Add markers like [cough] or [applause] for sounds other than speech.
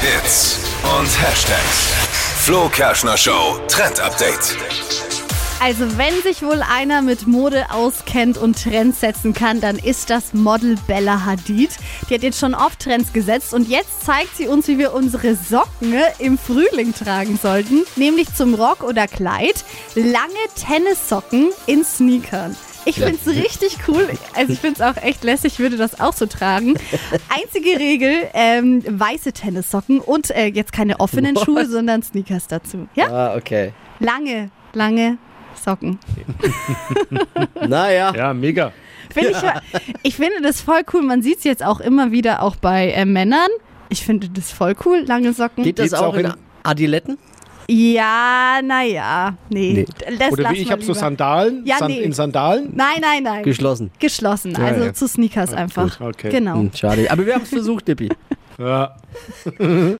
Hits und Hashtags. Flo Kerschner Show Trend Update. Also wenn sich wohl einer mit Mode auskennt und Trends setzen kann, dann ist das Model Bella Hadid. Die hat jetzt schon oft Trends gesetzt und jetzt zeigt sie uns, wie wir unsere Socken im Frühling tragen sollten. Nämlich zum Rock oder Kleid. Lange Tennissocken in Sneakern. Ich finde es richtig cool. Also ich finde es auch echt lässig, ich würde das auch so tragen. Einzige Regel, ähm, weiße Tennissocken und äh, jetzt keine offenen Schuhe, sondern Sneakers dazu. Ja? Ah, okay. Lange, lange Socken. Naja. Ja, mega. Find ich, ich finde das voll cool. Man sieht es jetzt auch immer wieder auch bei äh, Männern. Ich finde das voll cool, lange Socken. Geht das Geht's auch auch in in- Adiletten? Ja, naja, nee. Das Oder wie ich habe so. Sandalen. Ja, San nee. In Sandalen. Nein, nein, nein. Geschlossen. Geschlossen, Ja, also ja. zu Sneakers einfach. gut, okay. Genau. Hm, schade. Aber wir haben es versucht, Dippi. Ja. [laughs]